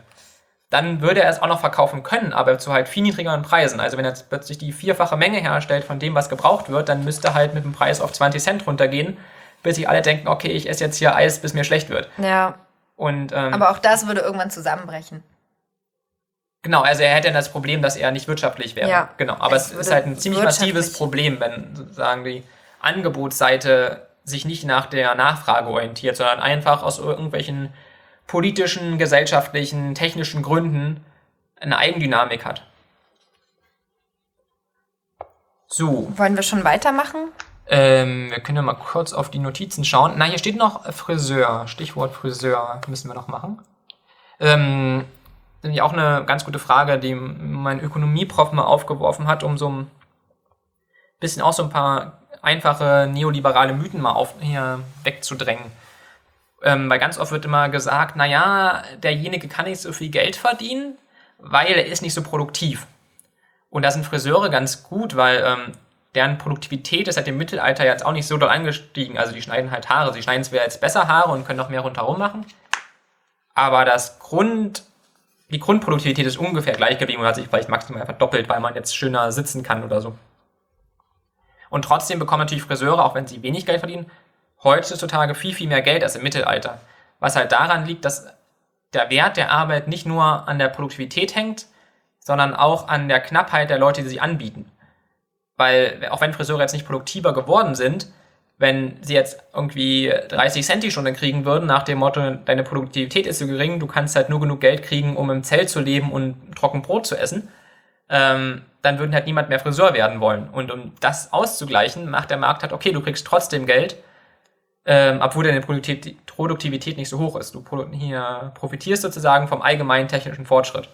Dann würde er es auch noch verkaufen können, aber zu halt viel niedrigeren Preisen. Also wenn er jetzt plötzlich die vierfache Menge herstellt von dem, was gebraucht wird, dann müsste er halt mit dem Preis auf 20 Cent runtergehen, bis sich alle denken, okay, ich esse jetzt hier Eis, bis mir schlecht wird. Ja, Und ähm, aber auch das würde irgendwann zusammenbrechen. Genau, also er hätte dann das Problem, dass er nicht wirtschaftlich wäre. Ja. Genau, aber Es es, ist halt ein ziemlich massives Problem, wenn sozusagen die Angebotsseite sich nicht nach der Nachfrage orientiert, sondern einfach aus irgendwelchen politischen, gesellschaftlichen, technischen Gründen eine Eigendynamik hat. So, Wollen wir schon weitermachen? ähm, wir können ja mal kurz auf die Notizen schauen. Na, hier steht noch Friseur. Stichwort Friseur müssen wir noch machen. Ähm, nämlich auch eine ganz gute Frage, die mein Ökonomieprof mal aufgeworfen hat, um so ein bisschen auch so ein paar einfache neoliberale Mythen mal auf, hier wegzudrängen. Ähm, weil ganz oft wird immer gesagt, naja, derjenige kann nicht so viel Geld verdienen, weil er ist nicht so produktiv. Und da sind Friseure ganz gut, weil ähm, deren Produktivität ist seit dem Mittelalter jetzt auch nicht so doll angestiegen. Also die schneiden halt Haare. Sie schneiden zwar jetzt besser Haare und können noch mehr rundherum machen. Aber das Grund, die Grundproduktivität ist ungefähr gleich geblieben und hat sich vielleicht maximal verdoppelt, weil man jetzt schöner sitzen kann oder so. Und trotzdem bekommen natürlich Friseure, auch wenn sie wenig Geld verdienen, heutzutage viel, viel mehr Geld als im Mittelalter. Was halt daran liegt, dass der Wert der Arbeit nicht nur an der Produktivität hängt, sondern auch an der Knappheit der Leute, die sie anbieten. Weil, auch wenn Friseure jetzt nicht produktiver geworden sind, wenn sie jetzt irgendwie 30 Cent die Stunde kriegen würden, nach dem Motto, deine Produktivität ist so gering, du kannst halt nur genug Geld kriegen, um im Zelt zu leben und trocken Brot zu essen, ähm, dann würden halt niemand mehr Friseur werden wollen. Und um das auszugleichen, macht der Markt halt, okay, du kriegst trotzdem Geld, ähm, obwohl deine Produktivität, nicht so hoch ist. Du hier profitierst sozusagen vom allgemeinen technischen Fortschritt.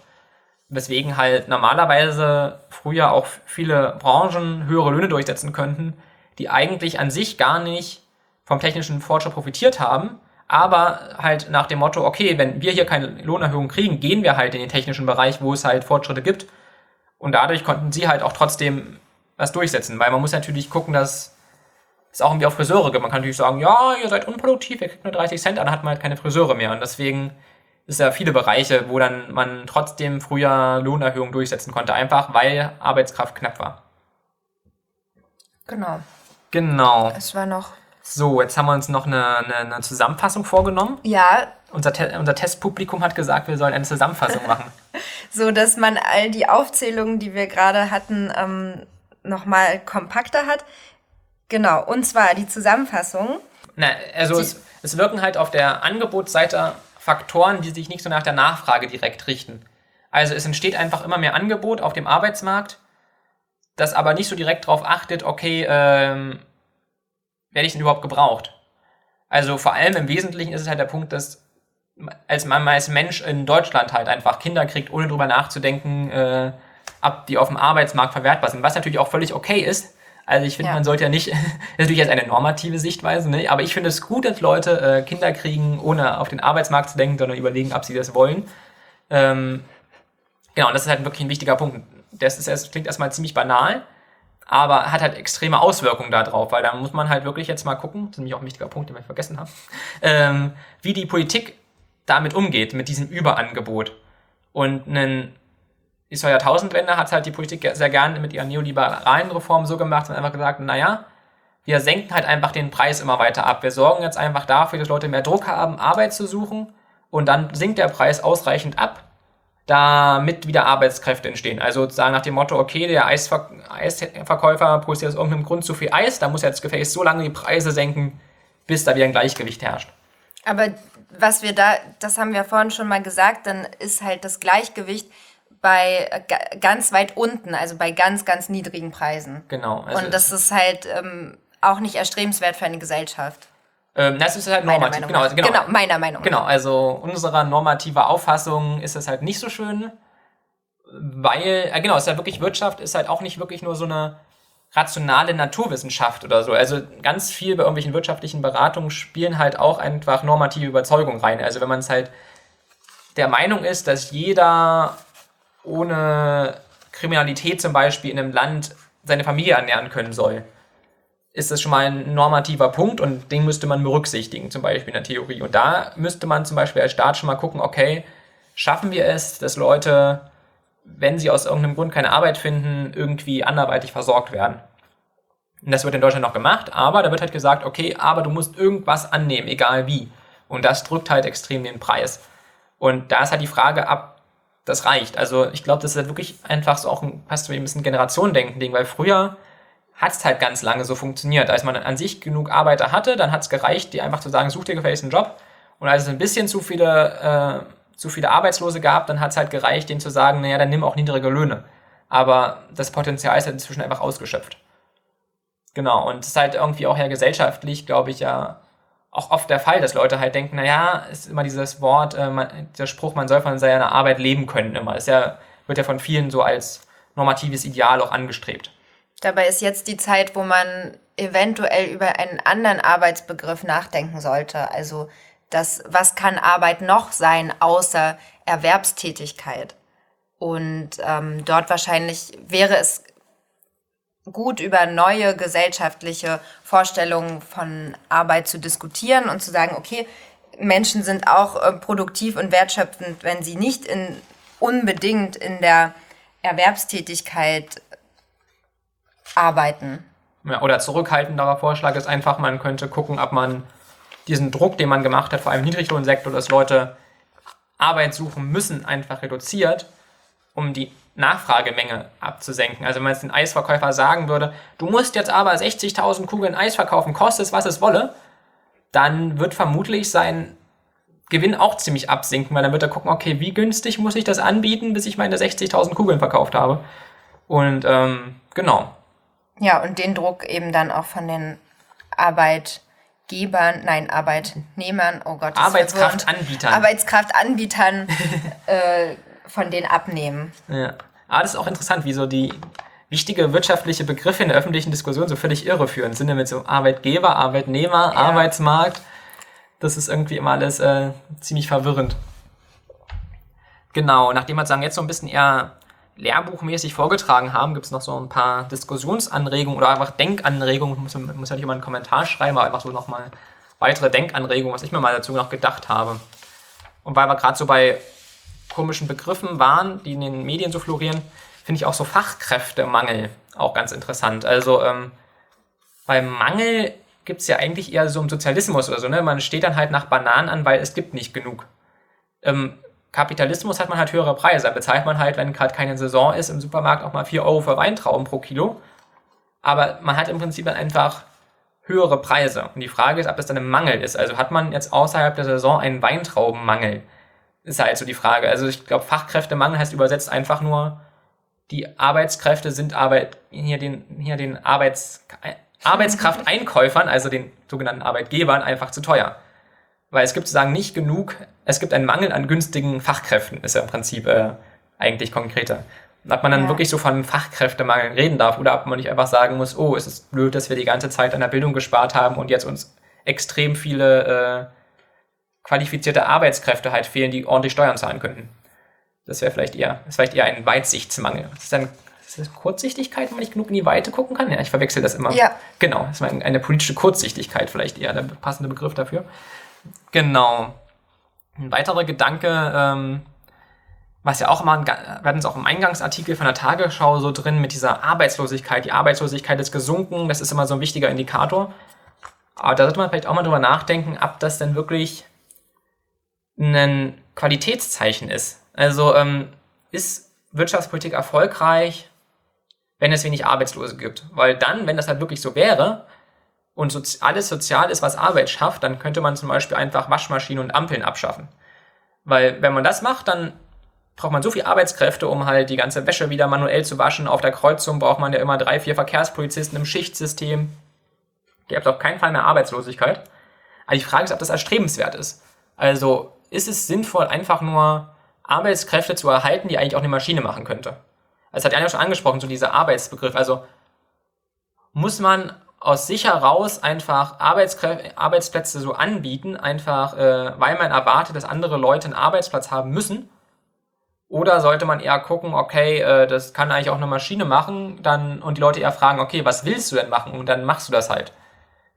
Weswegen halt normalerweise früher auch viele Branchen höhere Löhne durchsetzen könnten, die eigentlich an sich gar nicht vom technischen Fortschritt profitiert haben, aber halt nach dem Motto, okay, wenn wir hier keine Lohnerhöhung kriegen, gehen wir halt in den technischen Bereich, wo es halt Fortschritte gibt. Und dadurch konnten sie halt auch trotzdem was durchsetzen, weil man muss natürlich gucken, dass es auch irgendwie auf Friseure gibt. Man kann natürlich sagen, ja, ihr seid unproduktiv, ihr kriegt nur 30 Cent, dann hat man halt keine Friseure mehr. Und deswegen ist ja viele Bereiche, wo dann man trotzdem früher Lohnerhöhungen durchsetzen konnte, einfach weil Arbeitskraft knapp war. Genau. Genau. Es war noch. So, jetzt haben wir uns noch eine, eine, eine Zusammenfassung vorgenommen. Ja, Unser, Te unser Testpublikum hat gesagt, wir sollen eine Zusammenfassung machen. so dass man all die Aufzählungen, die wir gerade hatten, ähm, nochmal kompakter hat. Genau, und zwar die Zusammenfassung. Na, also es, es wirken halt auf der Angebotsseite Faktoren, die sich nicht so nach der Nachfrage direkt richten. Also es entsteht einfach immer mehr Angebot auf dem Arbeitsmarkt, das aber nicht so direkt darauf achtet, okay, ähm, werde ich denn überhaupt gebraucht? Also vor allem im Wesentlichen ist es halt der Punkt, dass als man als Mensch in Deutschland halt einfach Kinder kriegt, ohne drüber nachzudenken, äh, ab die auf dem Arbeitsmarkt verwertbar sind, was natürlich auch völlig okay ist. Also ich finde, Ja. man sollte ja nicht, das ist natürlich jetzt eine normative Sichtweise, ne? aber ich finde es gut, dass Leute äh, Kinder kriegen, ohne auf den Arbeitsmarkt zu denken, sondern überlegen, ob sie das wollen. Ähm, genau, und das ist halt wirklich ein wichtiger Punkt. Das ist, das klingt erstmal ziemlich banal, aber hat halt extreme Auswirkungen darauf, weil da muss man halt wirklich jetzt mal gucken, das ist nämlich auch ein wichtiger Punkt, den wir vergessen haben, ähm, wie die Politik damit umgeht, mit diesem Überangebot. Und einen, die Jahrtausendwende hat halt die Politik sehr gerne mit ihren neoliberalen Reformen so gemacht und einfach gesagt, naja, wir senken halt einfach den Preis immer weiter ab. Wir sorgen jetzt einfach dafür, dass Leute mehr Druck haben, Arbeit zu suchen und dann sinkt der Preis ausreichend ab, damit wieder Arbeitskräfte entstehen. Also sozusagen nach dem Motto, okay, der Eisver Eisverkäufer produziert aus irgendeinem Grund zu viel Eis, da muss er jetzt gefälligst so lange die Preise senken, bis da wieder ein Gleichgewicht herrscht. Aber was wir da, das haben wir vorhin schon mal gesagt, dann ist halt das Gleichgewicht bei äh, ganz weit unten, also bei ganz, ganz niedrigen Preisen. Genau. Also Und das ist halt ähm, auch nicht erstrebenswert für eine Gesellschaft. Ähm, das ist halt normativ. Meiner genau, genau. genau, meiner Meinung nach. Genau, also unserer normativer Auffassung ist es halt nicht so schön, weil, äh, genau, es ist halt wirklich Wirtschaft, ist halt auch nicht wirklich nur so eine rationale Naturwissenschaft oder so. Also ganz viel bei irgendwelchen wirtschaftlichen Beratungen spielen halt auch einfach normative Überzeugungen rein. Also wenn man es halt der Meinung ist, dass jeder ohne Kriminalität zum Beispiel in einem Land seine Familie ernähren können soll, ist das schon mal ein normativer Punkt und den müsste man berücksichtigen, zum Beispiel in der Theorie. Und da müsste man zum Beispiel als Staat schon mal gucken, okay, schaffen wir es, dass Leute, wenn sie aus irgendeinem Grund keine Arbeit finden, irgendwie anderweitig versorgt werden. Und das wird in Deutschland noch gemacht, aber da wird halt gesagt, okay, aber du musst irgendwas annehmen, egal wie. Und das drückt halt extrem den Preis. Und da ist halt die Frage, ab das reicht. Also ich glaube, das ist halt wirklich einfach so auch ein, fast so ein bisschen Generationendenken-Ding, weil früher hat es halt ganz lange so funktioniert. Als man an sich genug Arbeiter hatte, dann hat es gereicht, die einfach zu sagen, such dir gefälligst einen Job. Und als es ein bisschen zu viele, äh, zu viele Arbeitslose gab, dann hat es halt gereicht, denen zu sagen, naja, dann nimm auch niedrige Löhne. Aber das Potenzial ist halt inzwischen einfach ausgeschöpft. Genau, und es ist halt irgendwie auch ja gesellschaftlich, glaube ich, ja auch oft der Fall, dass Leute halt denken, naja, ist immer dieses Wort, äh, man, der Spruch, man soll von seiner Arbeit leben können immer. Ist ja, wird ja von vielen so als normatives Ideal auch angestrebt. Dabei ist jetzt die Zeit, wo man eventuell über einen anderen Arbeitsbegriff nachdenken sollte. Also das, was kann Arbeit noch sein außer Erwerbstätigkeit? Und ähm, dort wahrscheinlich wäre es gut über neue gesellschaftliche Vorstellungen von Arbeit zu diskutieren und zu sagen, okay, Menschen sind auch äh, produktiv und wertschöpfend, wenn sie nicht in, unbedingt in der Erwerbstätigkeit arbeiten. Ja, oder zurückhaltenderer Vorschlag ist einfach, man könnte gucken, ob man diesen Druck, den man gemacht hat, vor allem im Niedriglohnsektor, dass Leute Arbeit suchen müssen, einfach reduziert, um die Nachfragemenge abzusenken. Also wenn man jetzt den Eisverkäufer sagen würde, du musst jetzt aber 60.000 Kugeln Eis verkaufen, kostet es, was es wolle, dann wird vermutlich sein Gewinn auch ziemlich absinken, weil dann wird er gucken, okay, wie günstig muss ich das anbieten, bis ich meine 60.000 Kugeln verkauft habe. Und ähm, genau. Ja, und den Druck eben dann auch von den Arbeitgebern, nein, Arbeitnehmern, oh Gott. Arbeitskraftanbietern. Arbeitskraftanbietern äh, von denen abnehmen. Ja. Aber das ist auch interessant, wie so die wichtige wirtschaftliche Begriffe in der öffentlichen Diskussion so völlig irreführend sind. Mit so Arbeitgeber, Arbeitnehmer, ja. Arbeitsmarkt. Das ist irgendwie immer alles äh, ziemlich verwirrend. Genau, nachdem wir sagen, jetzt so ein bisschen eher lehrbuchmäßig vorgetragen haben, gibt es noch so ein paar Diskussionsanregungen oder einfach Denkanregungen. Muss, muss ja nicht immer einen Kommentar schreiben, aber einfach so nochmal weitere Denkanregungen, was ich mir mal dazu noch gedacht habe. Und weil wir gerade so bei komischen Begriffen waren, die in den Medien so florieren, finde ich auch so Fachkräftemangel auch ganz interessant. Also ähm, beim Mangel gibt es ja eigentlich eher so im Sozialismus oder so, ne? Man steht dann halt nach Bananen an, weil es gibt nicht genug. Ähm, Kapitalismus hat man halt höhere Preise. Da bezahlt man halt, wenn gerade keine Saison ist, im Supermarkt auch mal 4 Euro für Weintrauben pro Kilo. Aber man hat im Prinzip dann einfach höhere Preise. Und die Frage ist, ob das dann ein Mangel ist. Also hat man jetzt außerhalb der Saison einen Weintraubenmangel? Ist halt so die Frage. Also ich glaube, Fachkräftemangel heißt übersetzt einfach nur, die Arbeitskräfte sind Arbeit, hier den, hier den Arbeits, Arbeitskrafteinkäufern, also den sogenannten Arbeitgebern, einfach zu teuer. Weil es gibt sozusagen nicht genug, es gibt einen Mangel an günstigen Fachkräften, ist ja im Prinzip äh, eigentlich konkreter. Ob man dann ja. wirklich so von Fachkräftemangel reden darf oder ob man nicht einfach sagen muss, oh, es ist blöd, dass wir die ganze Zeit an der Bildung gespart haben und jetzt uns extrem viele äh, qualifizierte Arbeitskräfte halt fehlen, die ordentlich Steuern zahlen könnten. Das wäre vielleicht eher, das ist vielleicht eher ein Weitsichtsmangel. Das ist dann ist das Kurzsichtigkeit, wenn man nicht genug in die Weite gucken kann? Ja, ich verwechsel das immer. Ja. Genau, das ist eine politische Kurzsichtigkeit vielleicht eher der passende Begriff dafür. Genau. Ein weiterer Gedanke, ähm, was ja auch immer, wir hatten es auch im Eingangsartikel von der Tagesschau so drin mit dieser Arbeitslosigkeit. Die Arbeitslosigkeit ist gesunken, das ist immer so ein wichtiger Indikator. Aber da sollte man vielleicht auch mal drüber nachdenken, ob das denn wirklich ein Qualitätszeichen ist, Also ähm, ist Wirtschaftspolitik erfolgreich, wenn es wenig Arbeitslose gibt? Weil dann, wenn das halt wirklich so wäre und sozi alles sozial ist, was Arbeit schafft, dann könnte man zum Beispiel einfach Waschmaschinen und Ampeln abschaffen. Weil wenn man das macht, dann braucht man so viel Arbeitskräfte, um halt die ganze Wäsche wieder manuell zu waschen. Auf der Kreuzung braucht man ja immer drei, vier Verkehrspolizisten im Schichtsystem. Ihr habt auf keinen Fall mehr Arbeitslosigkeit. Aber die Frage ist, ob das erstrebenswert ist. Also ist es sinnvoll, einfach nur Arbeitskräfte zu erhalten, die eigentlich auch eine Maschine machen könnte? Das hat Jan ja schon angesprochen, so dieser Arbeitsbegriff. Also muss man aus sich heraus einfach Arbeitsplätze so anbieten, einfach äh, weil man erwartet, dass andere Leute einen Arbeitsplatz haben müssen? Oder sollte man eher gucken, okay, äh, das kann eigentlich auch eine Maschine machen, dann und die Leute eher fragen, okay, was willst du denn machen? Und dann machst du das halt.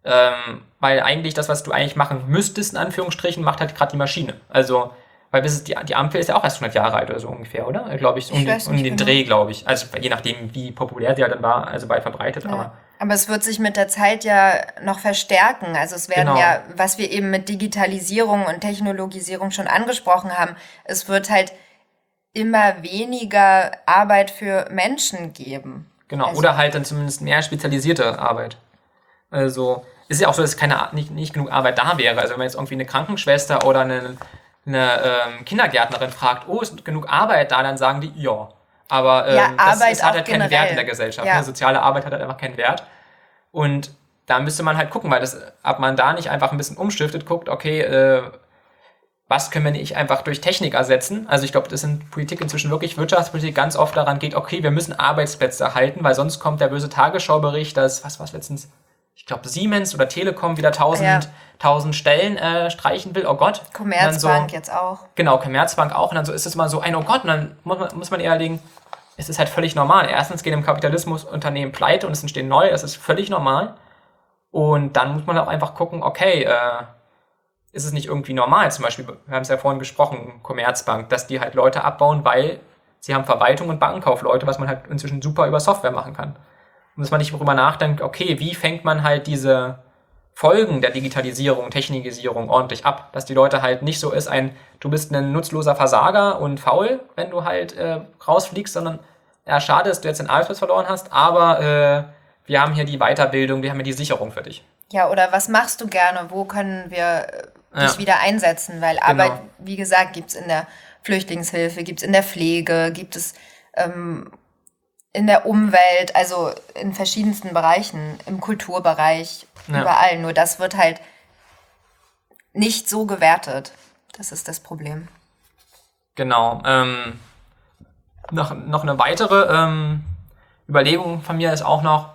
Ähm, weil eigentlich das, was du eigentlich machen müsstest, in Anführungsstrichen, macht halt gerade die Maschine. Also, weil bis die, die Ampel ist ja auch erst 100 Jahre alt oder so ungefähr, oder? Glaube ich, um, ich um den genau. Dreh, glaube ich. Also je nachdem, wie populär sie ja dann war, also weit verbreitet. Ja. Aber, aber es wird sich mit der Zeit ja noch verstärken. Also es werden genau. ja, was wir eben mit Digitalisierung und Technologisierung schon angesprochen haben, es wird halt immer weniger Arbeit für Menschen geben. Genau, also, oder halt dann zumindest mehr spezialisierte Arbeit. Also ist ja auch so, dass keine, nicht, nicht genug Arbeit da wäre. Also wenn man jetzt irgendwie eine Krankenschwester oder eine, eine ähm, Kindergärtnerin fragt, oh, ist genug Arbeit da, dann sagen die, ja. Aber ähm, ja, das, das hat halt keinen Wert in der Gesellschaft. Ja. Ne? Soziale Arbeit hat halt einfach keinen Wert. Und da müsste man halt gucken, weil das, ob man da nicht einfach ein bisschen umstiftet, guckt, okay, äh, was können wir nicht einfach durch Technik ersetzen? Also ich glaube, das in Politik inzwischen wirklich Wirtschaftspolitik ganz oft daran geht, okay, wir müssen Arbeitsplätze erhalten, weil sonst kommt der böse Tagesschaubericht, dass, was war es letztens, ich glaube, Siemens oder Telekom wieder 1000, ja. 1000 Stellen äh, streichen will. Oh Gott. Commerzbank so, jetzt auch. Genau, Commerzbank auch. Und dann so ist es mal so ein, oh Gott, und dann muss man, muss man eher legen, es ist halt völlig normal. Erstens gehen im Kapitalismus Unternehmen pleite und es entstehen neue, das ist völlig normal. Und dann muss man auch einfach gucken, okay, äh, ist es nicht irgendwie normal? Zum Beispiel, wir haben es ja vorhin gesprochen, Commerzbank, dass die halt Leute abbauen, weil sie haben Verwaltung und Bankenkaufleute, was man halt inzwischen super über Software machen kann. Und dass man nicht darüber nachdenkt, okay, wie fängt man halt diese Folgen der Digitalisierung, Technikisierung ordentlich ab, dass die Leute halt nicht so ist, ein, du bist ein nutzloser Versager und faul, wenn du halt äh, rausfliegst, sondern ja, schade, dass du jetzt den Arbeitsplatz verloren hast, aber äh, wir haben hier die Weiterbildung, wir haben hier die Sicherung für dich. Ja, oder was machst du gerne? Wo können wir äh, dich ja. wieder einsetzen? Weil genau. Arbeit, wie gesagt, gibt es in der Flüchtlingshilfe, gibt es in der Pflege, gibt es ähm, in der Umwelt, also in verschiedensten Bereichen, im Kulturbereich, ja. überall. Nur das wird halt nicht so gewertet. Das ist das Problem. Genau. Ähm, noch, noch eine weitere ähm, Überlegung von mir ist auch noch,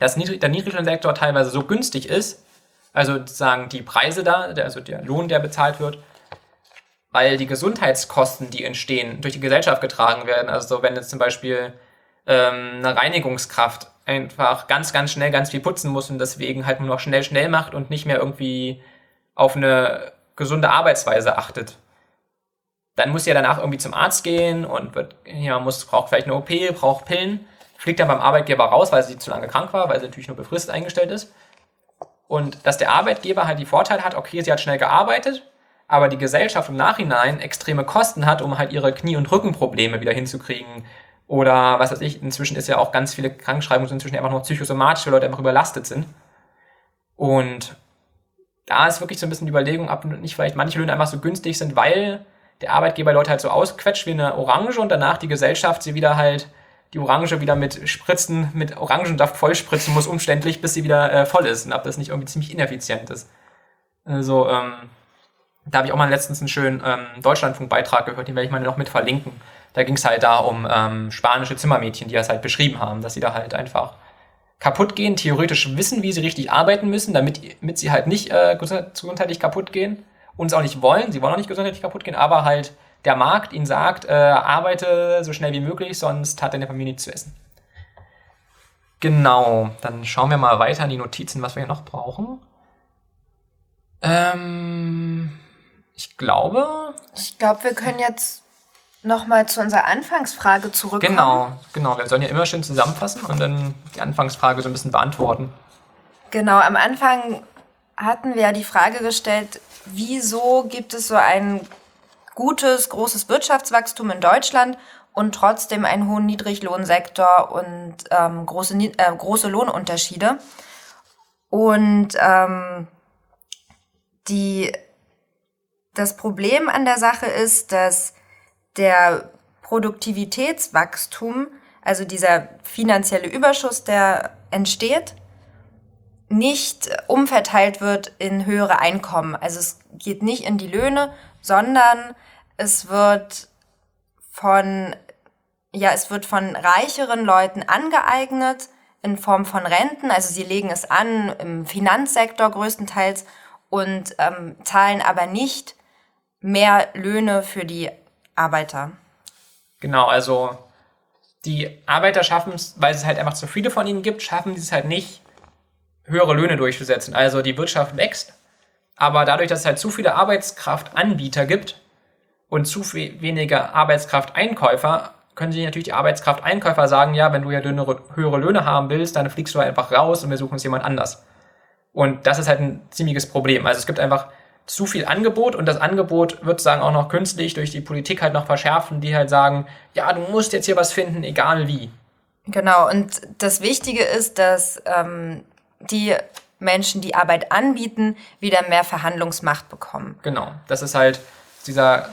dass der Niedriglohnsektor teilweise so günstig ist, also sozusagen die Preise da, also der Lohn, der bezahlt wird, weil die Gesundheitskosten, die entstehen, durch die Gesellschaft getragen werden. Also wenn jetzt zum Beispiel ähm, eine Reinigungskraft einfach ganz, ganz schnell ganz viel putzen muss und deswegen halt nur noch schnell, schnell macht und nicht mehr irgendwie auf eine gesunde Arbeitsweise achtet. Dann muss ja danach irgendwie zum Arzt gehen und wird, ja, muss, braucht vielleicht eine OP, braucht Pillen, fliegt dann beim Arbeitgeber raus, weil sie zu lange krank war, weil sie natürlich nur befristet eingestellt ist. Und dass der Arbeitgeber halt die Vorteile hat, okay, sie hat schnell gearbeitet, aber die Gesellschaft im Nachhinein extreme Kosten hat, um halt ihre Knie- und Rückenprobleme wieder hinzukriegen, oder was weiß ich, inzwischen ist ja auch ganz viele Krankschreibungen sind inzwischen einfach nur psychosomatisch, weil Leute einfach überlastet sind. Und da ist wirklich so ein bisschen die Überlegung, ob nicht vielleicht manche Löhne einfach so günstig sind, weil der Arbeitgeber Leute halt so ausquetscht wie eine Orange und danach die Gesellschaft sie wieder halt die Orange wieder mit Spritzen, mit Orangensaft vollspritzen muss, umständlich, bis sie wieder äh, voll ist und ob das nicht irgendwie ziemlich ineffizient ist. Also, ähm, da habe ich auch mal letztens einen schönen ähm, Deutschlandfunk-Beitrag gehört, den werde ich mal noch mit verlinken. Da ging es halt da um ähm, spanische Zimmermädchen, die das halt beschrieben haben, dass sie da halt einfach kaputt gehen, theoretisch wissen, wie sie richtig arbeiten müssen, damit, damit sie halt nicht äh, gesundheitlich kaputt gehen und es auch nicht wollen. Sie wollen auch nicht gesundheitlich kaputt gehen, aber halt der Markt ihnen sagt, äh, arbeite so schnell wie möglich, sonst hat deine Familie nichts zu essen. Genau, dann schauen wir mal weiter in die Notizen, was wir hier noch brauchen. Ähm, ich glaube. Ich glaube, wir können jetzt nochmal zu unserer Anfangsfrage zurückkommen. Genau, genau. Wir sollen ja immer schön zusammenfassen und dann die Anfangsfrage so ein bisschen beantworten. Genau, am Anfang hatten wir ja die Frage gestellt, wieso gibt es so einen gutes, großes Wirtschaftswachstum in Deutschland und trotzdem einen hohen Niedriglohnsektor und ähm, große, äh, große Lohnunterschiede. Und ähm, die, das Problem an der Sache ist, dass der Produktivitätswachstum, also dieser finanzielle Überschuss, der entsteht, nicht umverteilt wird in höhere Einkommen. Also es geht nicht in die Löhne, sondern es wird von, ja, es wird von reicheren Leuten angeeignet in Form von Renten. Also sie legen es an im Finanzsektor größtenteils und ähm, zahlen aber nicht mehr Löhne für die Arbeiter. Genau, also die Arbeiter schaffen es, weil es halt einfach zu viele von ihnen gibt, schaffen sie es halt nicht, höhere Löhne durchzusetzen. Also die Wirtschaft wächst, aber dadurch, dass es halt zu viele Arbeitskraftanbieter gibt und zu wenige Arbeitskrafteinkäufer, können sich natürlich die Arbeitskrafteinkäufer sagen, ja, wenn du ja höhere Löhne haben willst, dann fliegst du einfach raus und wir suchen uns jemand anders. Und das ist halt ein ziemliches Problem. Also es gibt einfach zu viel Angebot und das Angebot wird sagen auch noch künstlich durch die Politik halt noch verschärfen, die halt sagen, ja, du musst jetzt hier was finden, egal wie. Genau, und das Wichtige ist, dass ähm, die Menschen, die Arbeit anbieten, wieder mehr Verhandlungsmacht bekommen. Genau, das ist halt dieser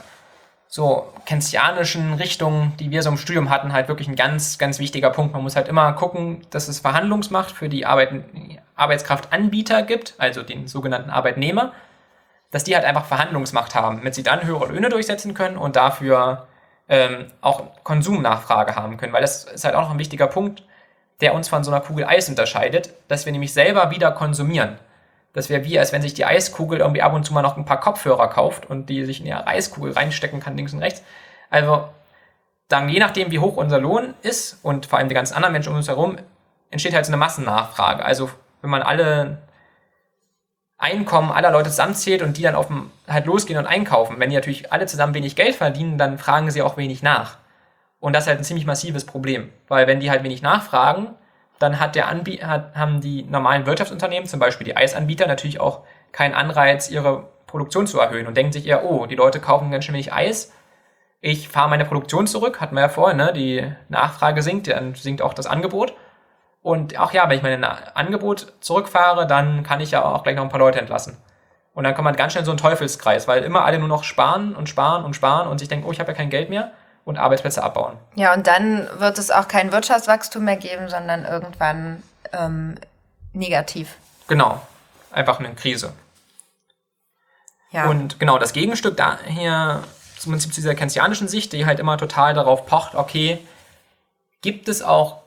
so keynesianischen Richtung, die wir so im Studium hatten, halt wirklich ein ganz, ganz wichtiger Punkt. Man muss halt immer gucken, dass es Verhandlungsmacht für die Arbeit, Arbeitskraftanbieter gibt, also den sogenannten Arbeitnehmer, dass die halt einfach Verhandlungsmacht haben, damit sie dann höhere Löhne durchsetzen können und dafür ähm, auch Konsumnachfrage haben können, weil das ist halt auch noch ein wichtiger Punkt der uns von so einer Kugel Eis unterscheidet, dass wir nämlich selber wieder konsumieren. Das wäre wie, als wenn sich die Eiskugel irgendwie ab und zu mal noch ein paar Kopfhörer kauft und die sich in ihre Eiskugel reinstecken kann, links und rechts. Also, dann je nachdem, wie hoch unser Lohn ist und vor allem die ganzen anderen Menschen um uns herum, entsteht halt so eine Massennachfrage. Also, wenn man alle Einkommen aller Leute zusammenzählt und die dann auf dem, halt losgehen und einkaufen, wenn die natürlich alle zusammen wenig Geld verdienen, dann fragen sie auch wenig nach. Und das ist halt ein ziemlich massives Problem, weil wenn die halt wenig nachfragen, dann hat der Anbie hat, haben die normalen Wirtschaftsunternehmen, zum Beispiel die Eisanbieter, natürlich auch keinen Anreiz, ihre Produktion zu erhöhen und denken sich eher, oh, die Leute kaufen ganz schön wenig Eis, ich fahre meine Produktion zurück, hatten wir ja vorhin, ne? die Nachfrage sinkt, dann sinkt auch das Angebot. Und auch ja, wenn ich mein Angebot zurückfahre, dann kann ich ja auch gleich noch ein paar Leute entlassen. Und dann kommt man ganz schnell in so einen Teufelskreis, weil immer alle nur noch sparen und sparen und sparen und sich denken, oh, ich habe ja kein Geld mehr und Arbeitsplätze abbauen. Ja, und dann wird es auch kein Wirtschaftswachstum mehr geben, sondern irgendwann ähm, negativ. Genau, einfach eine Krise. Ja. Und genau, das Gegenstück daher, zum Prinzip zu dieser keynesianischen Sicht, die halt immer total darauf pocht, okay, gibt es auch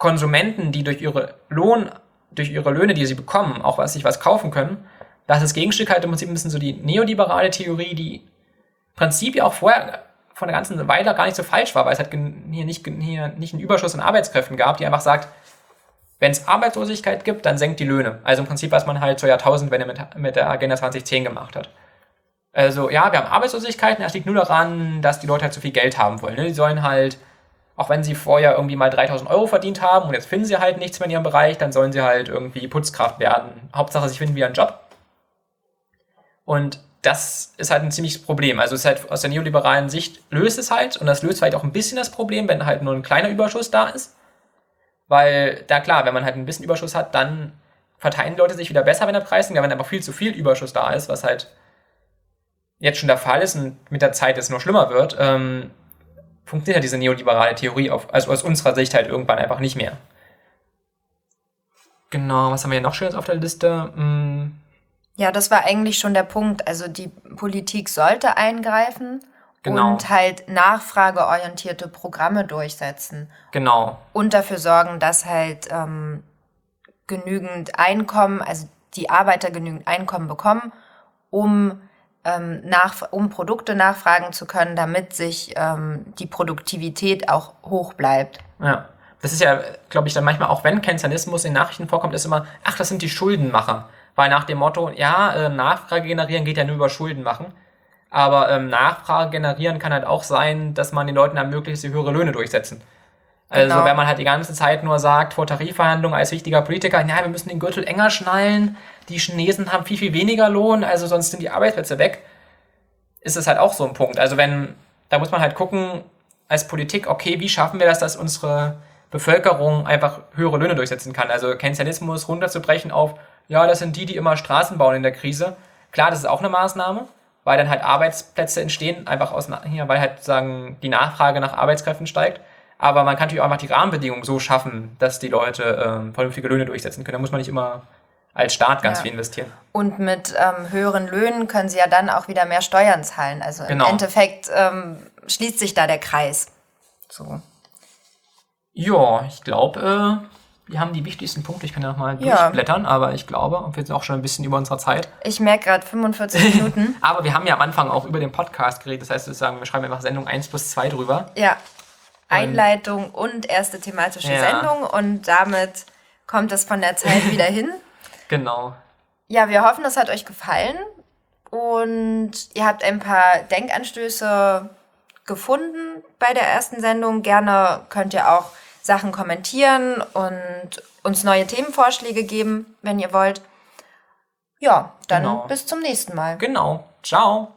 Konsumenten, die durch ihre Lohn, durch ihre Löhne, die sie bekommen, auch was sich was kaufen können. Das ist Gegenstück halt im Prinzip ein bisschen so die neoliberale Theorie, die im Prinzip ja auch vorher von der ganzen Weile gar nicht so falsch war, weil es halt hier nicht, hier nicht einen Überschuss an Arbeitskräften gab, die einfach sagt, wenn es Arbeitslosigkeit gibt, dann senkt die Löhne. Also im Prinzip, was man halt zur Jahrtausendwende mit, mit der Agenda 2010 gemacht hat. Also ja, wir haben Arbeitslosigkeit das liegt nur daran, dass die Leute halt zu viel Geld haben wollen. Ne? Die sollen halt, auch wenn sie vorher irgendwie mal 3000 Euro verdient haben und jetzt finden sie halt nichts mehr in ihrem Bereich, dann sollen sie halt irgendwie Putzkraft werden. Hauptsache, sie finden wieder einen Job. Und das ist halt ein ziemliches Problem. Also es ist halt aus der neoliberalen Sicht löst es halt und das löst vielleicht auch ein bisschen das Problem, wenn halt nur ein kleiner Überschuss da ist. Weil, da klar, wenn man halt ein bisschen Überschuss hat, dann verteilen die Leute sich wieder besser, wenn der Preis sinkt, wenn aber viel zu viel Überschuss da ist, was halt jetzt schon der Fall ist und mit der Zeit es nur schlimmer wird, ähm, funktioniert halt diese neoliberale Theorie auf, also aus unserer Sicht halt irgendwann einfach nicht mehr. Genau, was haben wir hier noch Schönes auf der Liste? Hm. Ja, das war eigentlich schon der Punkt. Also die Politik sollte eingreifen genau. und halt nachfrageorientierte Programme durchsetzen. Genau. Und dafür sorgen, dass halt ähm, genügend Einkommen, also die Arbeiter genügend Einkommen bekommen, um, ähm, nach, um Produkte nachfragen zu können, damit sich ähm, die Produktivität auch hoch bleibt. Ja. Das ist ja, glaube ich, dann manchmal auch, wenn Keynesianismus in Nachrichten vorkommt, ist immer, ach, das sind die Schuldenmacher. Weil nach dem Motto, ja, äh, Nachfrage generieren geht ja nur über Schulden machen. Aber ähm, Nachfrage generieren kann halt auch sein, dass man den Leuten ermöglicht, sie höhere Löhne durchsetzen. Also genau. wenn man halt die ganze Zeit nur sagt, vor Tarifverhandlungen als wichtiger Politiker, ja, wir müssen den Gürtel enger schnallen, die Chinesen haben viel, viel weniger Lohn, also sonst sind die Arbeitsplätze weg. ist es halt auch so ein Punkt. Also wenn, da muss man halt gucken, als Politik, okay, wie schaffen wir das, dass unsere Bevölkerung einfach höhere Löhne durchsetzen kann? Also Keynesianismus runterzubrechen auf, ja, das sind die, die immer Straßen bauen in der Krise. Klar, das ist auch eine Maßnahme, weil dann halt Arbeitsplätze entstehen, einfach aus, hier, weil halt sagen, die Nachfrage nach Arbeitskräften steigt. Aber man kann natürlich auch einfach die Rahmenbedingungen so schaffen, dass die Leute ähm, vernünftige Löhne durchsetzen können. Da muss man nicht immer als Staat ganz Ja. viel investieren. Und mit ähm, höheren Löhnen können sie ja dann auch wieder mehr Steuern zahlen. Also Genau. im Endeffekt ähm, schließt sich da der Kreis. So. Ja, ich glaube, äh, wir haben die wichtigsten Punkte. Ich kann ja nochmal Ja. durchblättern, aber ich glaube, und wir sind auch schon ein bisschen über unserer Zeit. Ich merke gerade 45 Minuten. Aber wir haben ja am Anfang auch über den Podcast geredet. Das heißt, wir sagen, wir schreiben einfach Sendung 1 plus 2 drüber. Ja. Einleitung und erste thematische Ja. Sendung und damit kommt es von der Zeit wieder hin. Genau. Ja, wir hoffen, es hat euch gefallen und ihr habt ein paar Denkanstöße gefunden bei der ersten Sendung. Gerne könnt ihr auch Sachen kommentieren und uns neue Themenvorschläge geben, wenn ihr wollt. Ja, dann Genau. bis zum nächsten Mal. Genau. Ciao.